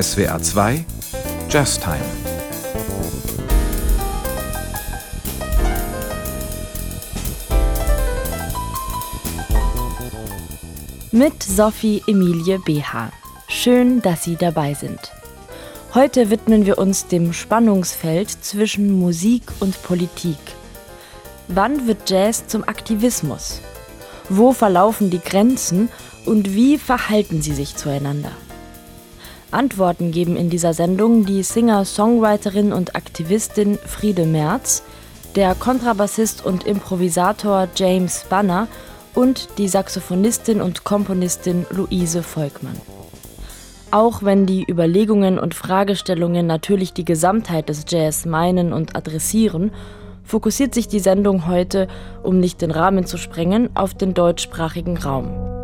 SWR 2 Just Time Mit Sophie Emilie BH. Schön, dass Sie dabei sind. Heute widmen wir uns dem Spannungsfeld zwischen Musik und Politik. Wann wird Jazz zum Aktivismus? Wo verlaufen die Grenzen und wie verhalten sie sich zueinander? Antworten geben in dieser Sendung die Singer-Songwriterin und Aktivistin Friede Merz, der Kontrabassist und Improvisator James Banner und die Saxophonistin und Komponistin Luise Volkmann. Auch wenn die Überlegungen und Fragestellungen natürlich die Gesamtheit des Jazz meinen und adressieren, fokussiert sich die Sendung heute, um nicht den Rahmen zu sprengen, auf den deutschsprachigen Raum.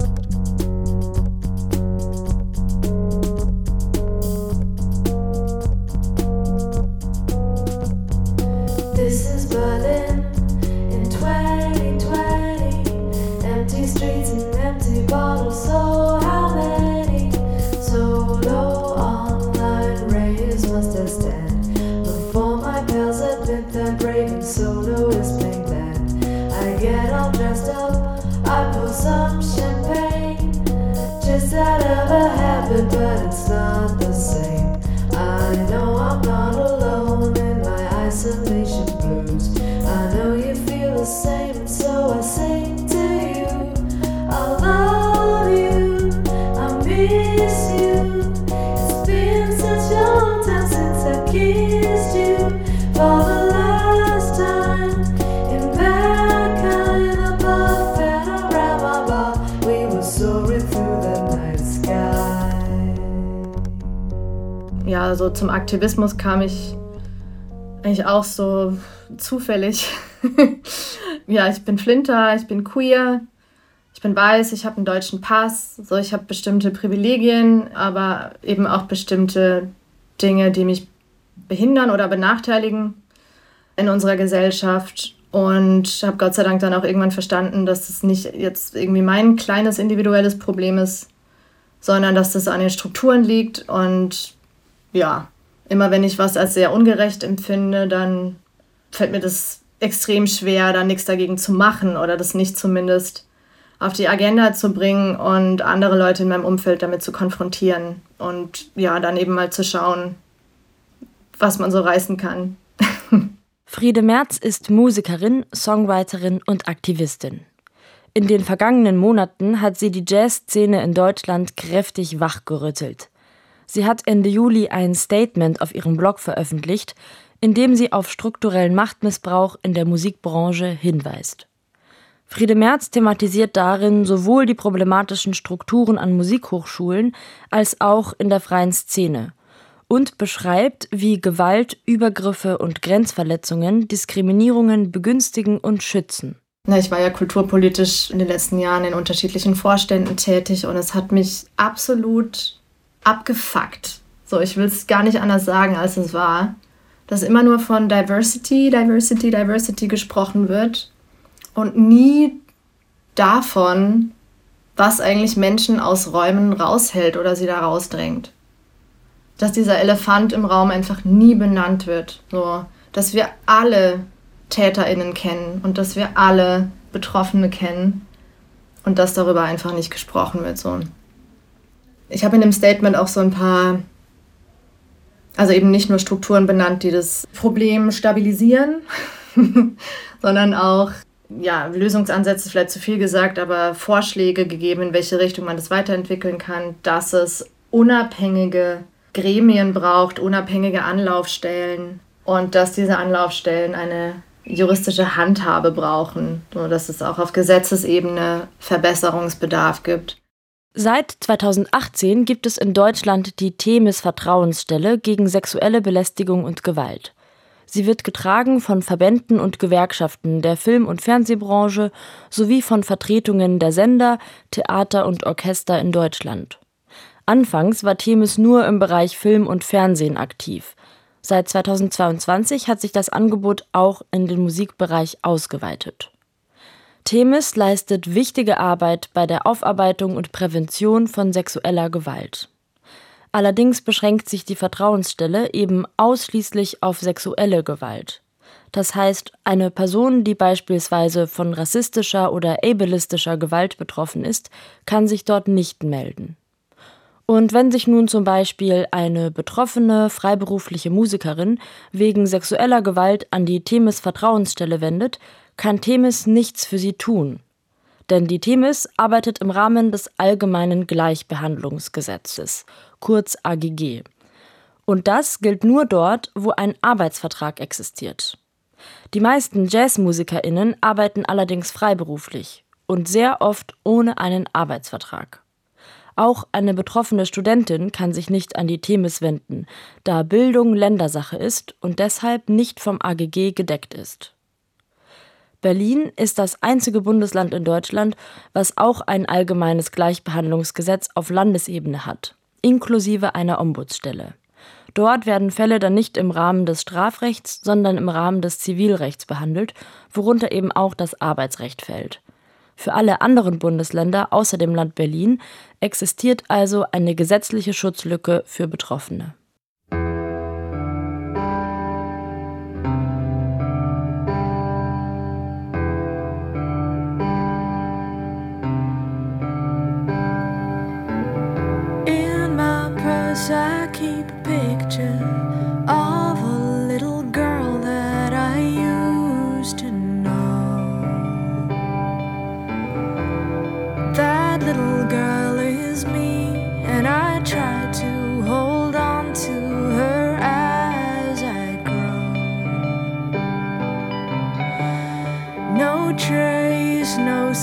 So zum Aktivismus kam ich eigentlich auch so zufällig. ja, ich bin Flinter, ich bin queer, ich bin weiß, ich habe einen deutschen Pass, so ich habe bestimmte Privilegien, aber eben auch bestimmte Dinge, die mich behindern oder benachteiligen in unserer Gesellschaft. Und habe Gott sei Dank dann auch irgendwann verstanden, dass das nicht jetzt irgendwie mein kleines individuelles Problem ist, sondern dass das an den Strukturen liegt. Und ja, immer wenn ich was als sehr ungerecht empfinde, dann fällt mir das extrem schwer, da nichts dagegen zu machen oder das nicht zumindest auf die Agenda zu bringen und andere Leute in meinem Umfeld damit zu konfrontieren und ja, dann eben mal zu schauen, was man so reißen kann. Friede Merz ist Musikerin, Songwriterin und Aktivistin. In den vergangenen Monaten hat sie die Jazzszene in Deutschland kräftig wachgerüttelt. Sie hat Ende Juli ein Statement auf ihrem Blog veröffentlicht, in dem sie auf strukturellen Machtmissbrauch in der Musikbranche hinweist. Friede Merz thematisiert darin sowohl die problematischen Strukturen an Musikhochschulen als auch in der freien Szene und beschreibt, wie Gewalt, Übergriffe und Grenzverletzungen Diskriminierungen begünstigen und schützen. Ich war ja kulturpolitisch in den letzten Jahren in unterschiedlichen Vorständen tätig und es hat mich absolut abgefuckt. So, ich will es gar nicht anders sagen, als es war. Dass immer nur von Diversity, Diversity, Diversity gesprochen wird und nie davon, was eigentlich Menschen aus Räumen raushält oder sie da rausdrängt. Dass dieser Elefant im Raum einfach nie benannt wird. So, dass wir alle TäterInnen kennen und dass wir alle Betroffene kennen und dass darüber einfach nicht gesprochen wird. So. Ich habe in dem Statement auch so ein paar, also eben nicht nur Strukturen benannt, die das Problem stabilisieren, sondern auch ja, Lösungsansätze vielleicht zu viel gesagt, aber Vorschläge gegeben, in welche Richtung man das weiterentwickeln kann, dass es unabhängige Gremien braucht, unabhängige Anlaufstellen und dass diese Anlaufstellen eine juristische Handhabe brauchen, so dass es auch auf Gesetzesebene Verbesserungsbedarf gibt. Seit 2018 gibt es in Deutschland die Themis Vertrauensstelle gegen sexuelle Belästigung und Gewalt. Sie wird getragen von Verbänden und Gewerkschaften der Film- und Fernsehbranche sowie von Vertretungen der Sender, Theater und Orchester in Deutschland. Anfangs war Themis nur im Bereich Film und Fernsehen aktiv. Seit 2022 hat sich das Angebot auch in den Musikbereich ausgeweitet. Themis leistet wichtige Arbeit bei der Aufarbeitung und Prävention von sexueller Gewalt. Allerdings beschränkt sich die Vertrauensstelle eben ausschließlich auf sexuelle Gewalt. Das heißt, eine Person, die beispielsweise von rassistischer oder ableistischer Gewalt betroffen ist, kann sich dort nicht melden. Und wenn sich nun zum Beispiel eine betroffene freiberufliche Musikerin wegen sexueller Gewalt an die Themis Vertrauensstelle wendet, kann Themis nichts für sie tun. Denn die Themis arbeitet im Rahmen des Allgemeinen Gleichbehandlungsgesetzes, kurz AGG. Und das gilt nur dort, wo ein Arbeitsvertrag existiert. Die meisten JazzmusikerInnen arbeiten allerdings freiberuflich und sehr oft ohne einen Arbeitsvertrag. Auch eine betroffene Studentin kann sich nicht an die Themis wenden, da Bildung Ländersache ist und deshalb nicht vom AGG gedeckt ist. Berlin ist das einzige Bundesland in Deutschland, was auch ein allgemeines Gleichbehandlungsgesetz auf Landesebene hat, inklusive einer Ombudsstelle. Dort werden Fälle dann nicht im Rahmen des Strafrechts, sondern im Rahmen des Zivilrechts behandelt, worunter eben auch das Arbeitsrecht fällt. Für alle anderen Bundesländer außer dem Land Berlin existiert also eine gesetzliche Schutzlücke für Betroffene.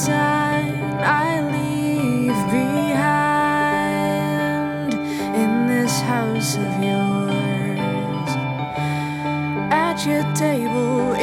Trace, I leave behind in this house of yours. At your table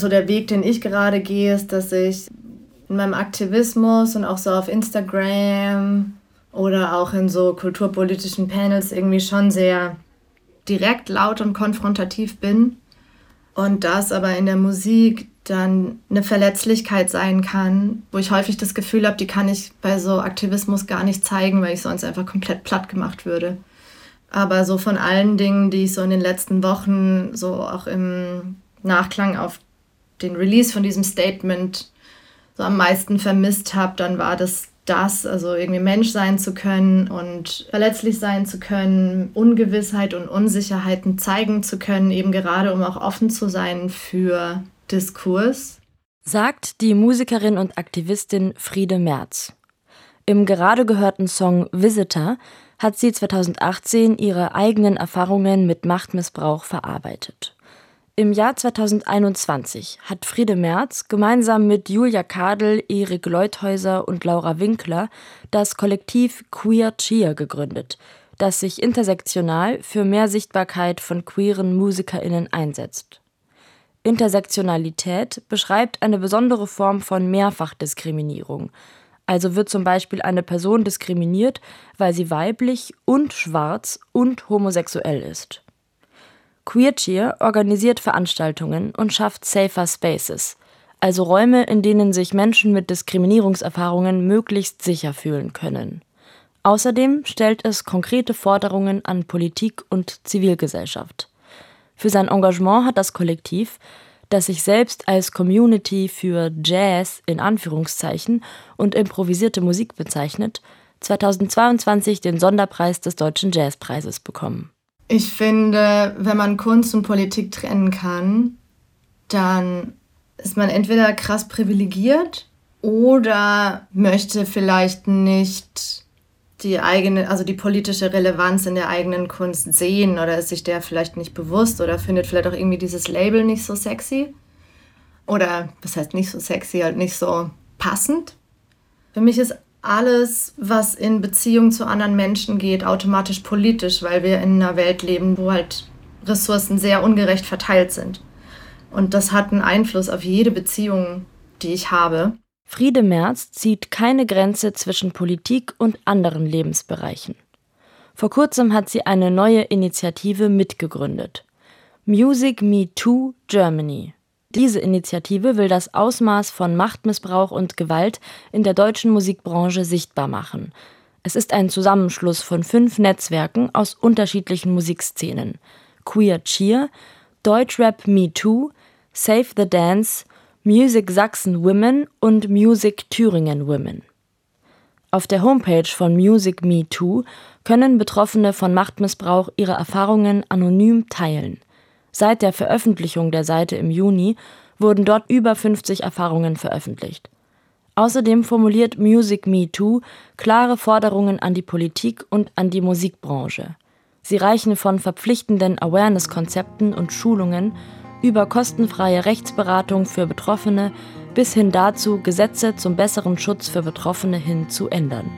so der Weg, den ich gerade gehe, ist, dass ich in meinem Aktivismus und auch so auf Instagram oder auch in so kulturpolitischen Panels irgendwie schon sehr direkt, laut und konfrontativ bin. Und das aber in der Musik dann eine Verletzlichkeit sein kann, wo ich häufig das Gefühl habe, die kann ich bei so Aktivismus gar nicht zeigen, weil ich sonst einfach komplett platt gemacht würde. Aber so von allen Dingen, die ich so in den letzten Wochen so auch im Nachklang auf den Release von diesem Statement so am meisten vermisst habe, dann war das das, also irgendwie Mensch sein zu können und verletzlich sein zu können, Ungewissheit und Unsicherheiten zeigen zu können, eben gerade um auch offen zu sein für Diskurs. Sagt die Musikerin und Aktivistin Friede Merz. Im gerade gehörten Song Visitor hat sie 2018 ihre eigenen Erfahrungen mit Machtmissbrauch verarbeitet. Im Jahr 2021 hat Friede Merz gemeinsam mit Julia Kadel, Erik Leuthäuser und Laura Winkler das Kollektiv Queer Cheer gegründet, das sich intersektional für mehr Sichtbarkeit von queeren MusikerInnen einsetzt. Intersektionalität beschreibt eine besondere Form von Mehrfachdiskriminierung. Also wird zum Beispiel eine Person diskriminiert, weil sie weiblich und schwarz und homosexuell ist. Queercheer organisiert Veranstaltungen und schafft Safer Spaces, also Räume, in denen sich Menschen mit Diskriminierungserfahrungen möglichst sicher fühlen können. Außerdem stellt es konkrete Forderungen an Politik und Zivilgesellschaft. Für sein Engagement hat das Kollektiv, das sich selbst als Community für Jazz in Anführungszeichen und improvisierte Musik bezeichnet, 2022 den Sonderpreis des Deutschen Jazzpreises bekommen. Ich finde, wenn man Kunst und Politik trennen kann, dann ist man entweder krass privilegiert oder möchte vielleicht nicht die eigene, also die politische Relevanz in der eigenen Kunst sehen oder ist sich der vielleicht nicht bewusst oder findet vielleicht auch irgendwie dieses Label nicht so sexy. Oder was heißt nicht so sexy, halt nicht so passend. Für mich ist alles, was in Beziehung zu anderen Menschen geht, automatisch politisch, weil wir in einer Welt leben, wo halt Ressourcen sehr ungerecht verteilt sind. Und das hat einen Einfluss auf jede Beziehung, die ich habe. Friede Merz zieht keine Grenze zwischen Politik und anderen Lebensbereichen. Vor kurzem hat sie eine neue Initiative mitgegründet. Music Me Too Germany. Diese Initiative will das Ausmaß von Machtmissbrauch und Gewalt in der deutschen Musikbranche sichtbar machen. Es ist ein Zusammenschluss von fünf Netzwerken aus unterschiedlichen Musikszenen: Queer Cheer, Deutschrap Me Too, Save the Dance, Music Sachsen Women und Music Thüringen Women. Auf der Homepage von Music Me Too können Betroffene von Machtmissbrauch ihre Erfahrungen anonym teilen. Seit der Veröffentlichung der Seite im Juni wurden dort über 50 Erfahrungen veröffentlicht. Außerdem formuliert Music Me Too klare Forderungen an die Politik und an die Musikbranche. Sie reichen von verpflichtenden Awareness-Konzepten und Schulungen über kostenfreie Rechtsberatung für Betroffene bis hin dazu, Gesetze zum besseren Schutz für Betroffene hin zu ändern.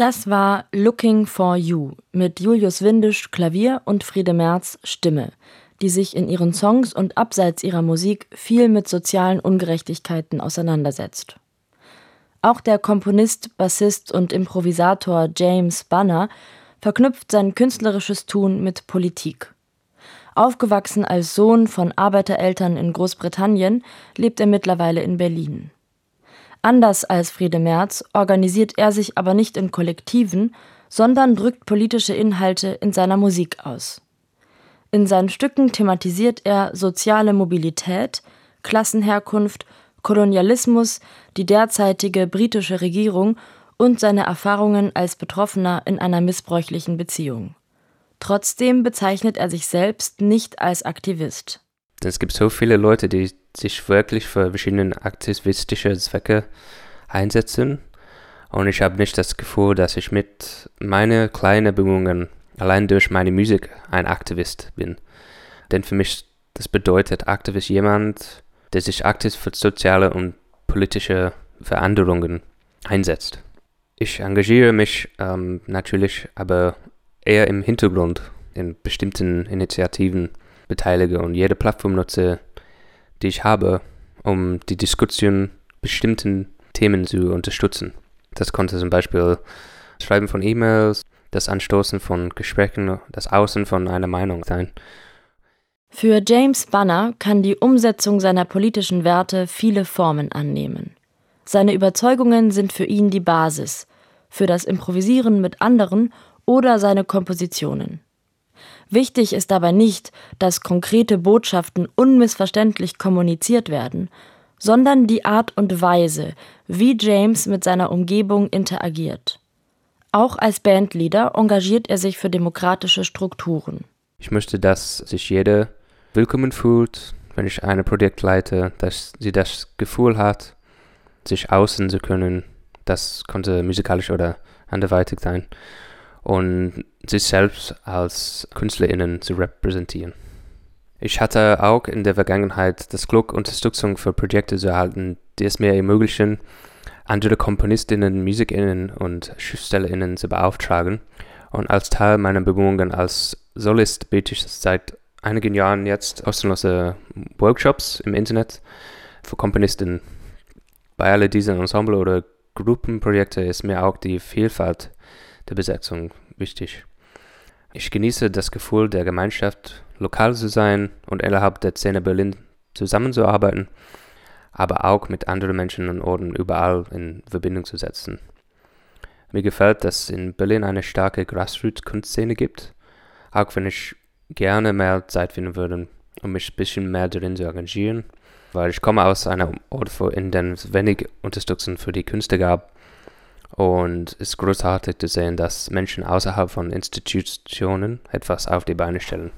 Das war Looking for You mit Julius Windisch Klavier und Friede Merz Stimme, die sich in ihren Songs und abseits ihrer Musik viel mit sozialen Ungerechtigkeiten auseinandersetzt. Auch der Komponist, Bassist und Improvisator James Banner verknüpft sein künstlerisches Tun mit Politik. Aufgewachsen als Sohn von Arbeitereltern in Großbritannien, lebt er mittlerweile in Berlin. Anders als Friede Merz organisiert er sich aber nicht in Kollektiven, sondern drückt politische Inhalte in seiner Musik aus. In seinen Stücken thematisiert er soziale Mobilität, Klassenherkunft, Kolonialismus, die derzeitige britische Regierung und seine Erfahrungen als Betroffener in einer missbräuchlichen Beziehung. Trotzdem bezeichnet er sich selbst nicht als Aktivist. Es gibt so viele Leute, die sich wirklich für verschiedene aktivistische Zwecke einsetzen. Und ich habe nicht das Gefühl, dass ich mit meinen kleinen Bemühungen allein durch meine Musik ein Aktivist bin. Denn für mich das bedeutet Aktivist jemand, der sich aktiv für soziale und politische Veränderungen einsetzt. Ich engagiere mich ähm, natürlich aber eher im Hintergrund in bestimmten Initiativen beteilige und jede Plattform nutze, die ich habe, um die Diskussion bestimmten Themen zu unterstützen. Das konnte zum Beispiel das Schreiben von E-Mails, das Anstoßen von Gesprächen, das Außen von einer Meinung sein. Für James Banner kann die Umsetzung seiner politischen Werte viele Formen annehmen. Seine Überzeugungen sind für ihn die Basis, für das Improvisieren mit anderen oder seine Kompositionen. Wichtig ist dabei nicht, dass konkrete Botschaften unmissverständlich kommuniziert werden, sondern die Art und Weise, wie James mit seiner Umgebung interagiert. Auch als Bandleader engagiert er sich für demokratische Strukturen. Ich möchte, dass sich jeder willkommen fühlt, wenn ich ein Projekt leite, dass sie das Gefühl hat, sich außen zu können. Das konnte musikalisch oder anderweitig sein und sich selbst als KünstlerInnen zu repräsentieren. Ich hatte auch in der Vergangenheit das Glück, Unterstützung für Projekte zu erhalten, die es mir ermöglichen, andere KomponistInnen, MusikerInnen und SchriftstellerInnen zu beauftragen. Und als Teil meiner Bemühungen als Solist biete ich seit einigen Jahren jetzt kostenlose Workshops im Internet für KomponistInnen. Bei all diesen Ensemble oder Gruppenprojekte ist mir auch die Vielfalt der Besetzung wichtig. Ich genieße das Gefühl der Gemeinschaft, lokal zu sein und innerhalb der Szene Berlin zusammenzuarbeiten, aber auch mit anderen Menschen und Orten überall in Verbindung zu setzen. Mir gefällt, dass in Berlin eine starke Grassroots-Kunstszene gibt, auch wenn ich gerne mehr Zeit finden würde, um mich ein bisschen mehr darin zu engagieren, weil ich komme aus einem Ort, in dem es wenig Unterstützung für die Künste gab und es ist großartig zu sehen, dass Menschen außerhalb von Institutionen etwas auf die Beine stellen.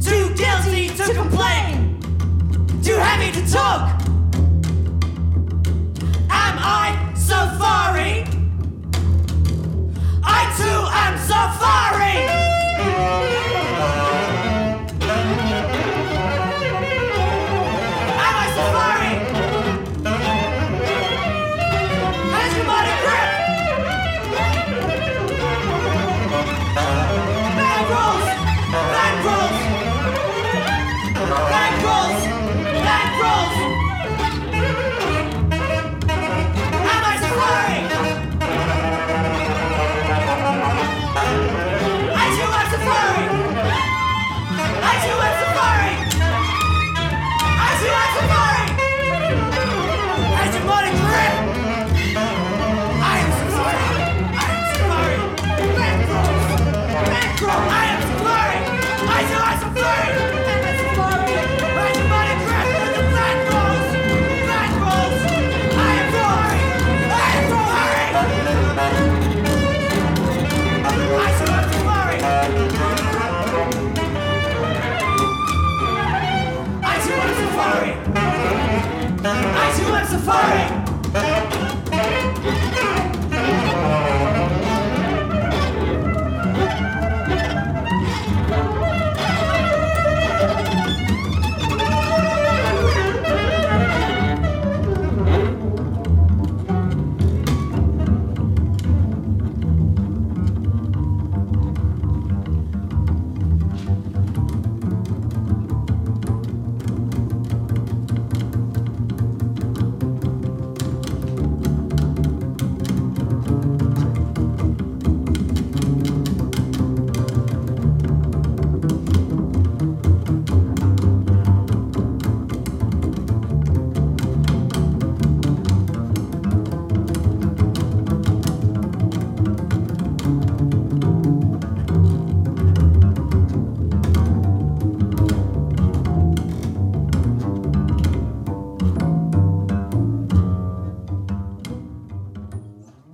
Too guilty to complain, too heavy to talk. Am I safari? I too am. Am too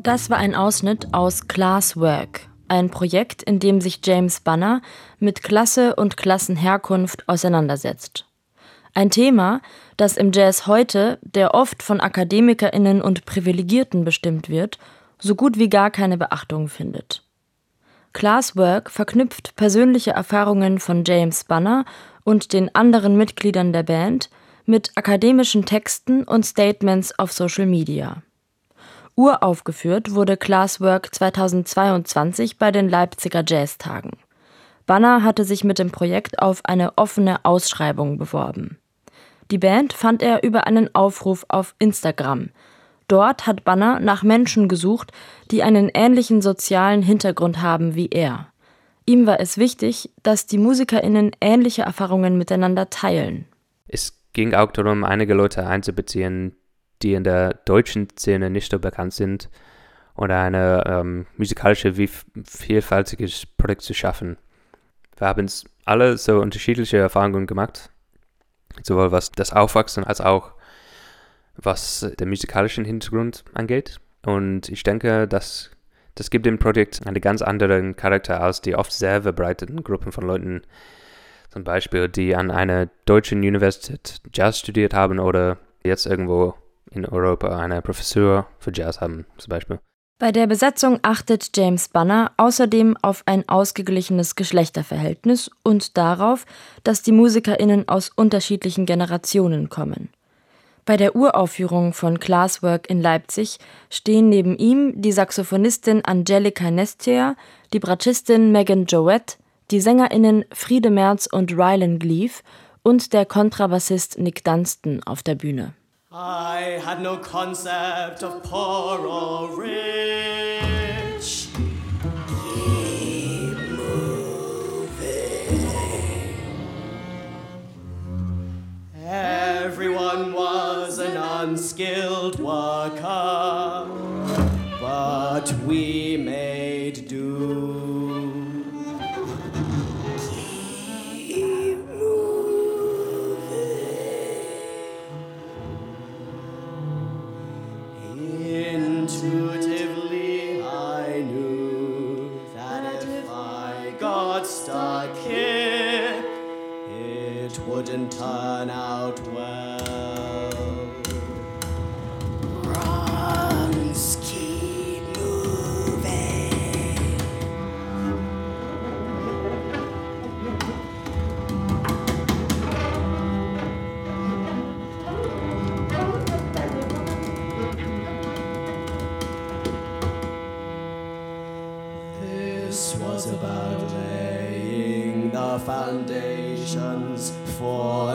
Das war ein Ausschnitt aus Classwork, ein Projekt, in dem sich James Banner mit Klasse und Klassenherkunft auseinandersetzt. Ein Thema, das im Jazz heute, der oft von Akademikerinnen und Privilegierten bestimmt wird, so gut wie gar keine Beachtung findet. Classwork verknüpft persönliche Erfahrungen von James Banner und den anderen Mitgliedern der Band mit akademischen Texten und Statements auf Social Media. Uraufgeführt wurde Classwork 2022 bei den Leipziger Jazztagen. Banner hatte sich mit dem Projekt auf eine offene Ausschreibung beworben. Die Band fand er über einen Aufruf auf Instagram. Dort hat Banner nach Menschen gesucht, die einen ähnlichen sozialen Hintergrund haben wie er. Ihm war es wichtig, dass die MusikerInnen ähnliche Erfahrungen miteinander teilen. Es ging auch darum, einige Leute einzubeziehen, die in der deutschen Szene nicht so bekannt sind oder eine ähm, musikalische wie vielfältiges Projekt zu schaffen. Wir haben alle so unterschiedliche Erfahrungen gemacht, sowohl was das Aufwachsen als auch was den musikalischen Hintergrund angeht. Und ich denke, dass das gibt dem Projekt einen ganz anderen Charakter als die oft sehr verbreiteten Gruppen von Leuten, zum Beispiel, die an einer deutschen Universität Jazz studiert haben oder jetzt irgendwo in Europa eine Professur für Jazz haben, zum Beispiel. Bei der Besetzung achtet James Banner außerdem auf ein ausgeglichenes Geschlechterverhältnis und darauf, dass die MusikerInnen aus unterschiedlichen Generationen kommen. Bei der Uraufführung von Classwork in Leipzig stehen neben ihm die Saxophonistin Angelika Nestia, die Bratschistin Megan Joette, die SängerInnen Friede Merz und Rylan Gleave und der Kontrabassist Nick Dunstan auf der Bühne. I had no concept of poor or rich. Keep moving. Everyone was an unskilled worker, but we made do. Intuitively, I knew that if I got stuck here, it wouldn't turn out well. foundations for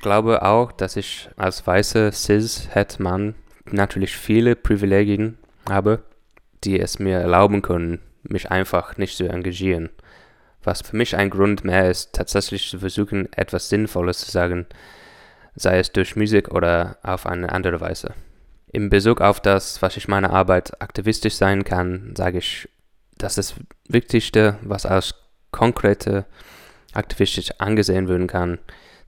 ich glaube auch, dass ich als weißer Cis-Hetman natürlich viele Privilegien habe, die es mir erlauben können, mich einfach nicht zu engagieren. Was für mich ein Grund mehr ist, tatsächlich zu versuchen, etwas Sinnvolles zu sagen, sei es durch Musik oder auf eine andere Weise. Im Bezug auf das, was ich meiner Arbeit aktivistisch sein kann, sage ich, dass das Wichtigste, was als konkrete aktivistisch angesehen werden kann,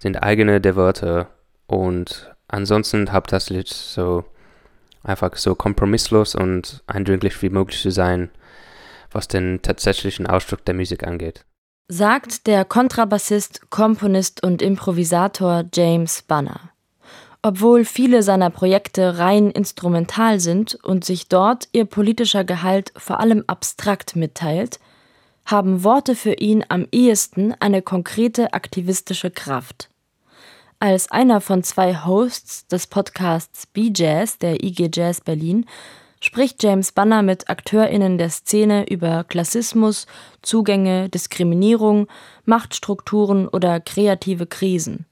sind eigene der Wörter. Und ansonsten habe das Lied so einfach so kompromisslos und eindringlich wie möglich zu sein, was den tatsächlichen Ausdruck der Musik angeht. Sagt der Kontrabassist, Komponist und Improvisator James Banner. Obwohl viele seiner Projekte rein instrumental sind und sich dort ihr politischer Gehalt vor allem abstrakt mitteilt, haben Worte für ihn am ehesten eine konkrete aktivistische Kraft. Als einer von zwei Hosts des Podcasts B-Jazz der IG Jazz Berlin spricht James Banner mit AkteurInnen der Szene über Klassismus, Zugänge, Diskriminierung, Machtstrukturen oder kreative Krisen.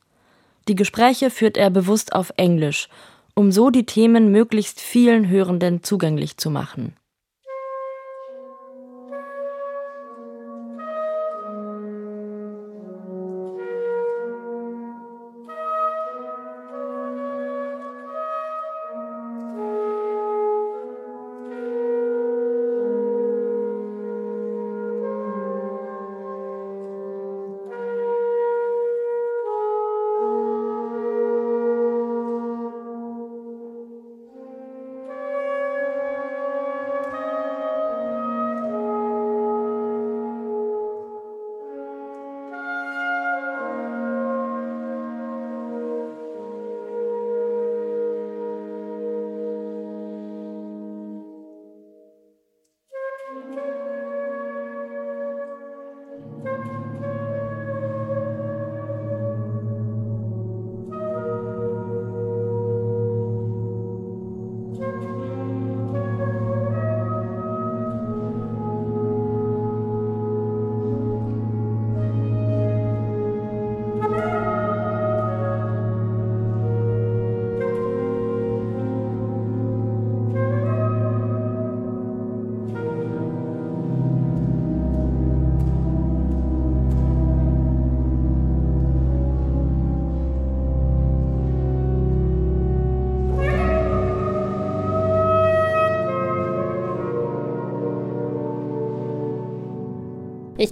Die Gespräche führt er bewusst auf Englisch, um so die Themen möglichst vielen Hörenden zugänglich zu machen.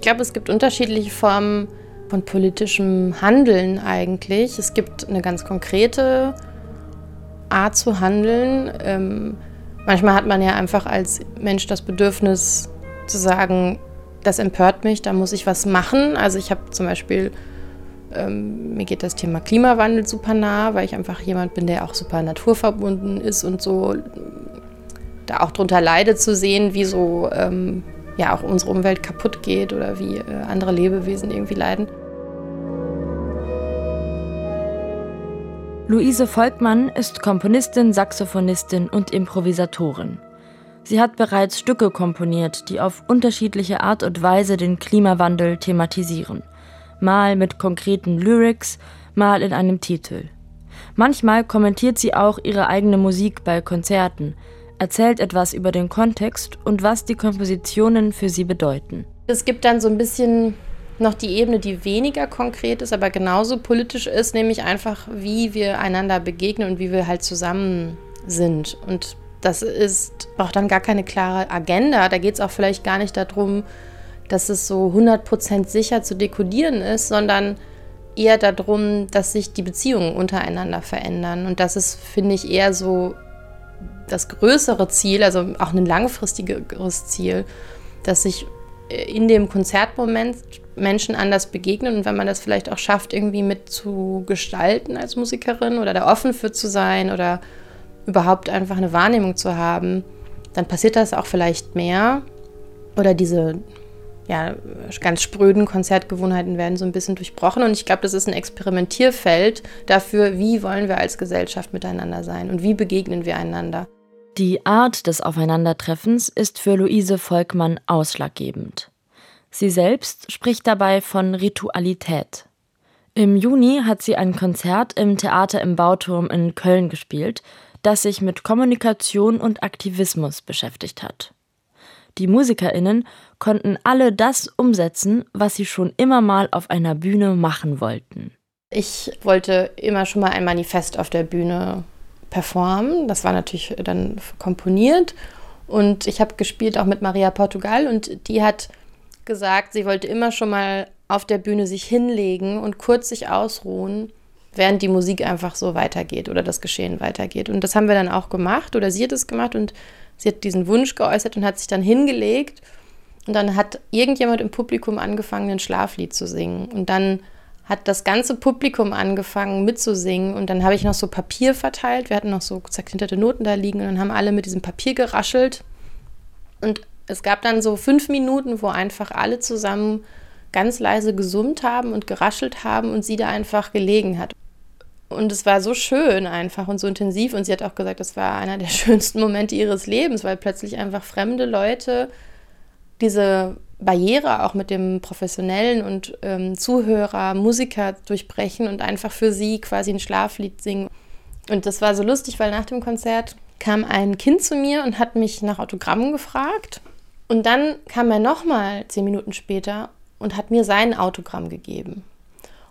Glaube, es gibt unterschiedliche Formen von politischem Handeln eigentlich. Es gibt eine ganz konkrete Art zu handeln. Ähm, manchmal hat man ja einfach als Mensch das Bedürfnis zu sagen, das empört mich, da muss ich was machen. Also ich habe zum Beispiel, ähm, mir geht das Thema Klimawandel super nah, weil ich einfach jemand bin, der auch super naturverbunden ist und so da auch drunter leidet zu sehen, wie so ähm, ja auch unsere Umwelt kaputt geht oder wie äh, andere Lebewesen irgendwie leiden. Luise Volkmann ist Komponistin, Saxophonistin und Improvisatorin. Sie hat bereits Stücke komponiert, die auf unterschiedliche Art und Weise den Klimawandel thematisieren. Mal mit konkreten Lyrics, mal in einem Titel. Manchmal kommentiert sie auch ihre eigene Musik bei Konzerten, erzählt etwas über den Kontext und was die Kompositionen für sie bedeuten. Es gibt dann so ein bisschen noch die Ebene, die weniger konkret ist, aber genauso politisch ist, nämlich einfach, wie wir einander begegnen und wie wir halt zusammen sind. Und das ist, braucht dann gar keine klare Agenda. Da geht es auch vielleicht gar nicht darum, dass es so 100% sicher zu dekodieren ist, sondern eher darum, dass sich die Beziehungen untereinander verändern. Und das ist, finde ich, eher so das größere Ziel, also auch ein langfristigeres Ziel, dass sich äh, in dem Konzertmoment Menschen anders begegnen und wenn man das vielleicht auch schafft, irgendwie mit zu gestalten als Musikerin oder da offen für zu sein oder überhaupt einfach eine Wahrnehmung zu haben, dann passiert das auch vielleicht mehr oder diese ja, ganz spröden Konzertgewohnheiten werden so ein bisschen durchbrochen. Und ich glaube, das ist ein Experimentierfeld dafür, wie wollen wir als Gesellschaft miteinander sein und wie begegnen wir einander. Die Art des Aufeinandertreffens ist für Luise Volkmann ausschlaggebend. Sie selbst spricht dabei von Ritualität. Im Juni hat sie ein Konzert im Theater im Bauturm in Köln gespielt, das sich mit Kommunikation und Aktivismus beschäftigt hat. Die Musikerinnen konnten alle das umsetzen, was sie schon immer mal auf einer Bühne machen wollten. Ich wollte immer schon mal ein Manifest auf der Bühne performen. Das war natürlich dann komponiert. Und ich habe gespielt auch mit Maria Portugal und die hat gesagt, sie wollte immer schon mal auf der Bühne sich hinlegen und kurz sich ausruhen während die Musik einfach so weitergeht oder das Geschehen weitergeht. Und das haben wir dann auch gemacht oder sie hat es gemacht und sie hat diesen Wunsch geäußert und hat sich dann hingelegt und dann hat irgendjemand im Publikum angefangen, ein Schlaflied zu singen. Und dann hat das ganze Publikum angefangen mitzusingen und dann habe ich noch so Papier verteilt. Wir hatten noch so zerknitterte Noten da liegen und dann haben alle mit diesem Papier geraschelt. Und es gab dann so fünf Minuten, wo einfach alle zusammen ganz leise gesummt haben und geraschelt haben und sie da einfach gelegen hat. Und es war so schön einfach und so intensiv. Und sie hat auch gesagt, das war einer der schönsten Momente ihres Lebens, weil plötzlich einfach fremde Leute diese Barriere auch mit dem professionellen und ähm, Zuhörer, Musiker durchbrechen und einfach für sie quasi ein Schlaflied singen. Und das war so lustig, weil nach dem Konzert kam ein Kind zu mir und hat mich nach Autogrammen gefragt. Und dann kam er nochmal zehn Minuten später und hat mir sein Autogramm gegeben.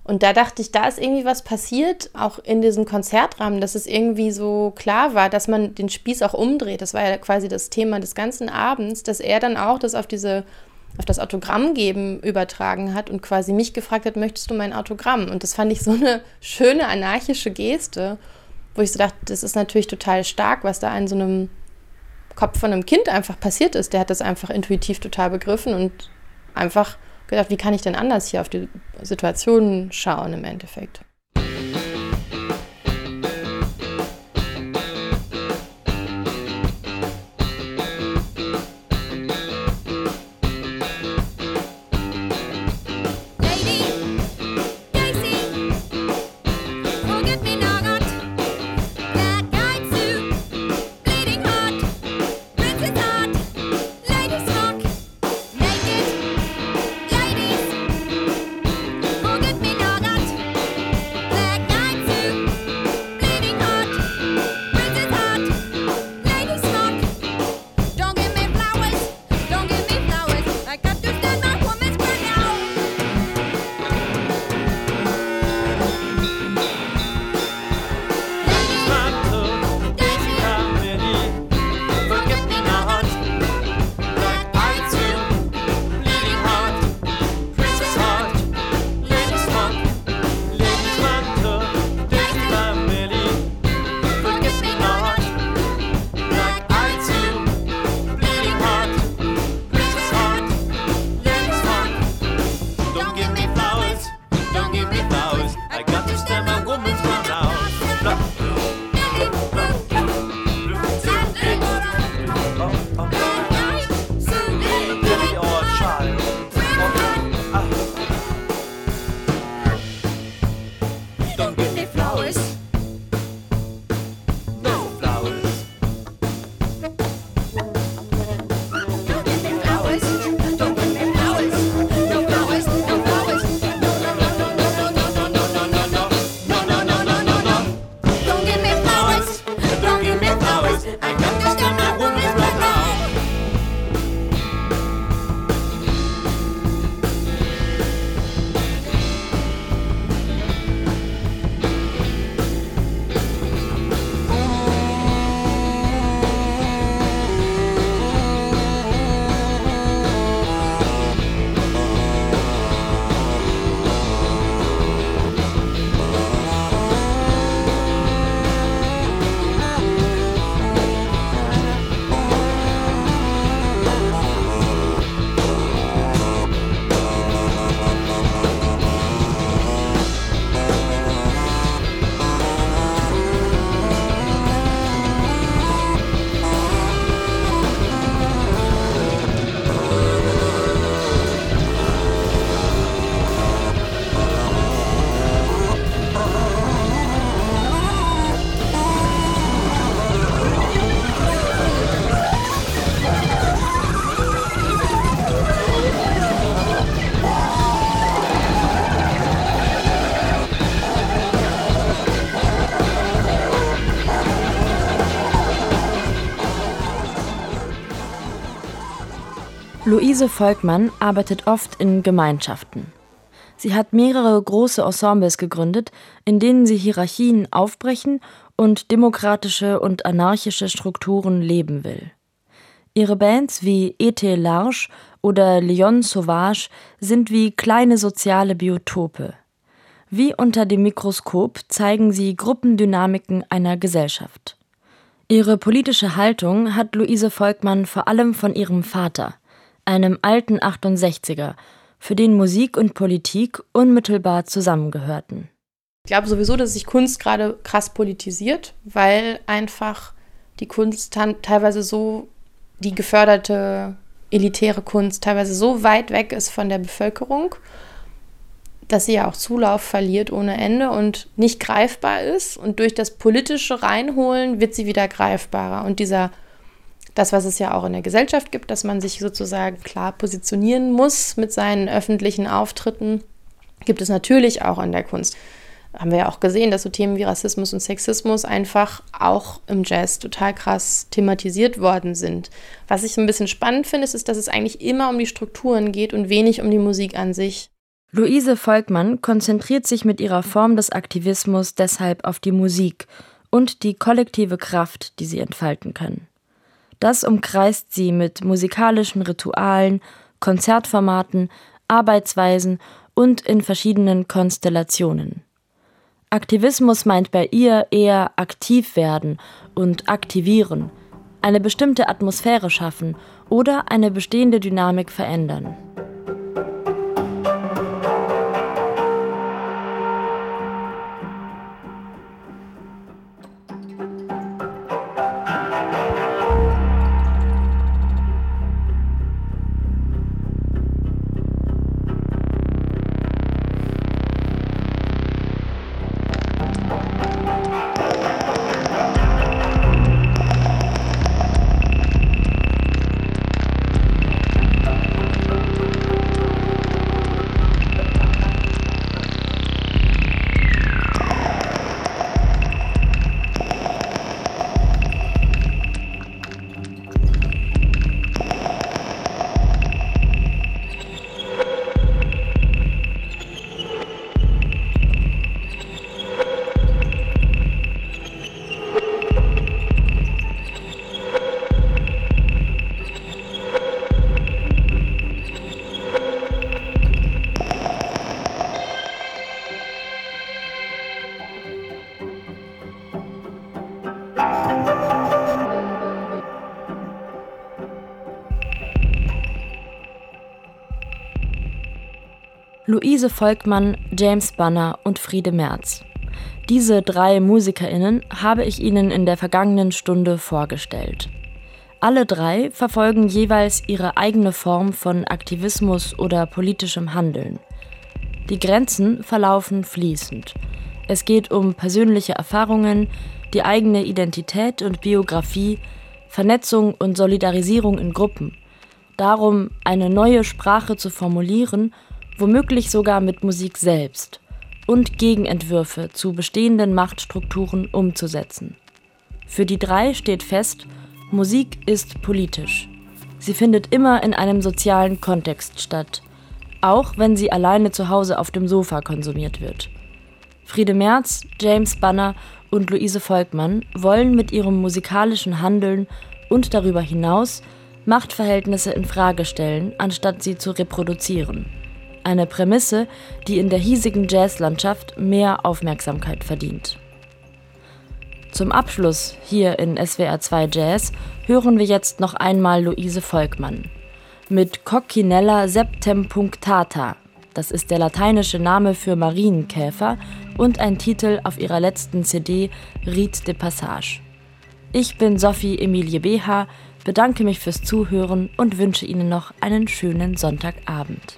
Und da dachte ich, da ist irgendwie was passiert, auch in diesem Konzertrahmen, dass es irgendwie so klar war, dass man den Spieß auch umdreht. Das war ja quasi das Thema des ganzen Abends, dass er dann auch das auf diese auf das Autogramm geben übertragen hat und quasi mich gefragt hat, möchtest du mein Autogramm? Und das fand ich so eine schöne anarchische Geste, wo ich so dachte, das ist natürlich total stark, was da in so einem Kopf von einem Kind einfach passiert ist. Der hat das einfach intuitiv total begriffen und einfach gedacht, wie kann ich denn anders hier auf die Situation schauen im Endeffekt. Luise Volkmann arbeitet oft in Gemeinschaften. Sie hat mehrere große Ensembles gegründet, in denen sie Hierarchien aufbrechen und demokratische und anarchische Strukturen leben will. Ihre Bands wie E.T. Large oder Leon Sauvage sind wie kleine soziale Biotope. Wie unter dem Mikroskop zeigen sie Gruppendynamiken einer Gesellschaft. Ihre politische Haltung hat Luise Volkmann vor allem von ihrem Vater, einem alten 68er, für den Musik und Politik unmittelbar zusammengehörten. Ich glaube sowieso, dass sich Kunst gerade krass politisiert, weil einfach die Kunst teilweise so, die geförderte elitäre Kunst teilweise so weit weg ist von der Bevölkerung, dass sie ja auch Zulauf verliert ohne Ende und nicht greifbar ist. Und durch das politische Reinholen wird sie wieder greifbarer. Und dieser, das, was es ja auch in der Gesellschaft gibt, dass man sich sozusagen klar positionieren muss mit seinen öffentlichen Auftritten, gibt es natürlich auch in der Kunst haben wir ja auch gesehen, dass so Themen wie Rassismus und Sexismus einfach auch im Jazz total krass thematisiert worden sind. Was ich ein bisschen spannend finde, ist, dass es eigentlich immer um die Strukturen geht und wenig um die Musik an sich. Luise Volkmann konzentriert sich mit ihrer Form des Aktivismus deshalb auf die Musik und die kollektive Kraft, die sie entfalten können. Das umkreist sie mit musikalischen Ritualen, Konzertformaten, Arbeitsweisen und in verschiedenen Konstellationen. Aktivismus meint bei ihr eher aktiv werden und aktivieren, eine bestimmte Atmosphäre schaffen oder eine bestehende Dynamik verändern. Luise Volkmann, James Banner und Friede Merz. Diese drei MusikerInnen habe ich Ihnen in der vergangenen Stunde vorgestellt. Alle drei verfolgen jeweils ihre eigene Form von Aktivismus oder politischem Handeln. Die Grenzen verlaufen fließend. Es geht um persönliche Erfahrungen, die eigene Identität und Biografie, Vernetzung und Solidarisierung in Gruppen. Darum, eine neue Sprache zu formulieren womöglich sogar mit Musik selbst und Gegenentwürfe zu bestehenden Machtstrukturen umzusetzen. Für die drei steht fest, Musik ist politisch. Sie findet immer in einem sozialen Kontext statt, auch wenn sie alleine zu Hause auf dem Sofa konsumiert wird. Friede Merz, James Banner und Luise Volkmann wollen mit ihrem musikalischen Handeln und darüber hinaus Machtverhältnisse in Frage stellen, anstatt sie zu reproduzieren. Eine Prämisse, die in der hiesigen Jazzlandschaft mehr Aufmerksamkeit verdient. Zum Abschluss hier in SWR 2 Jazz hören wir jetzt noch einmal Luise Volkmann mit Coccinella septempunctata. Das ist der lateinische Name für Marienkäfer und ein Titel auf ihrer letzten CD Rite de Passage. Ich bin Sophie Emilie BH, bedanke mich fürs Zuhören und wünsche Ihnen noch einen schönen Sonntagabend.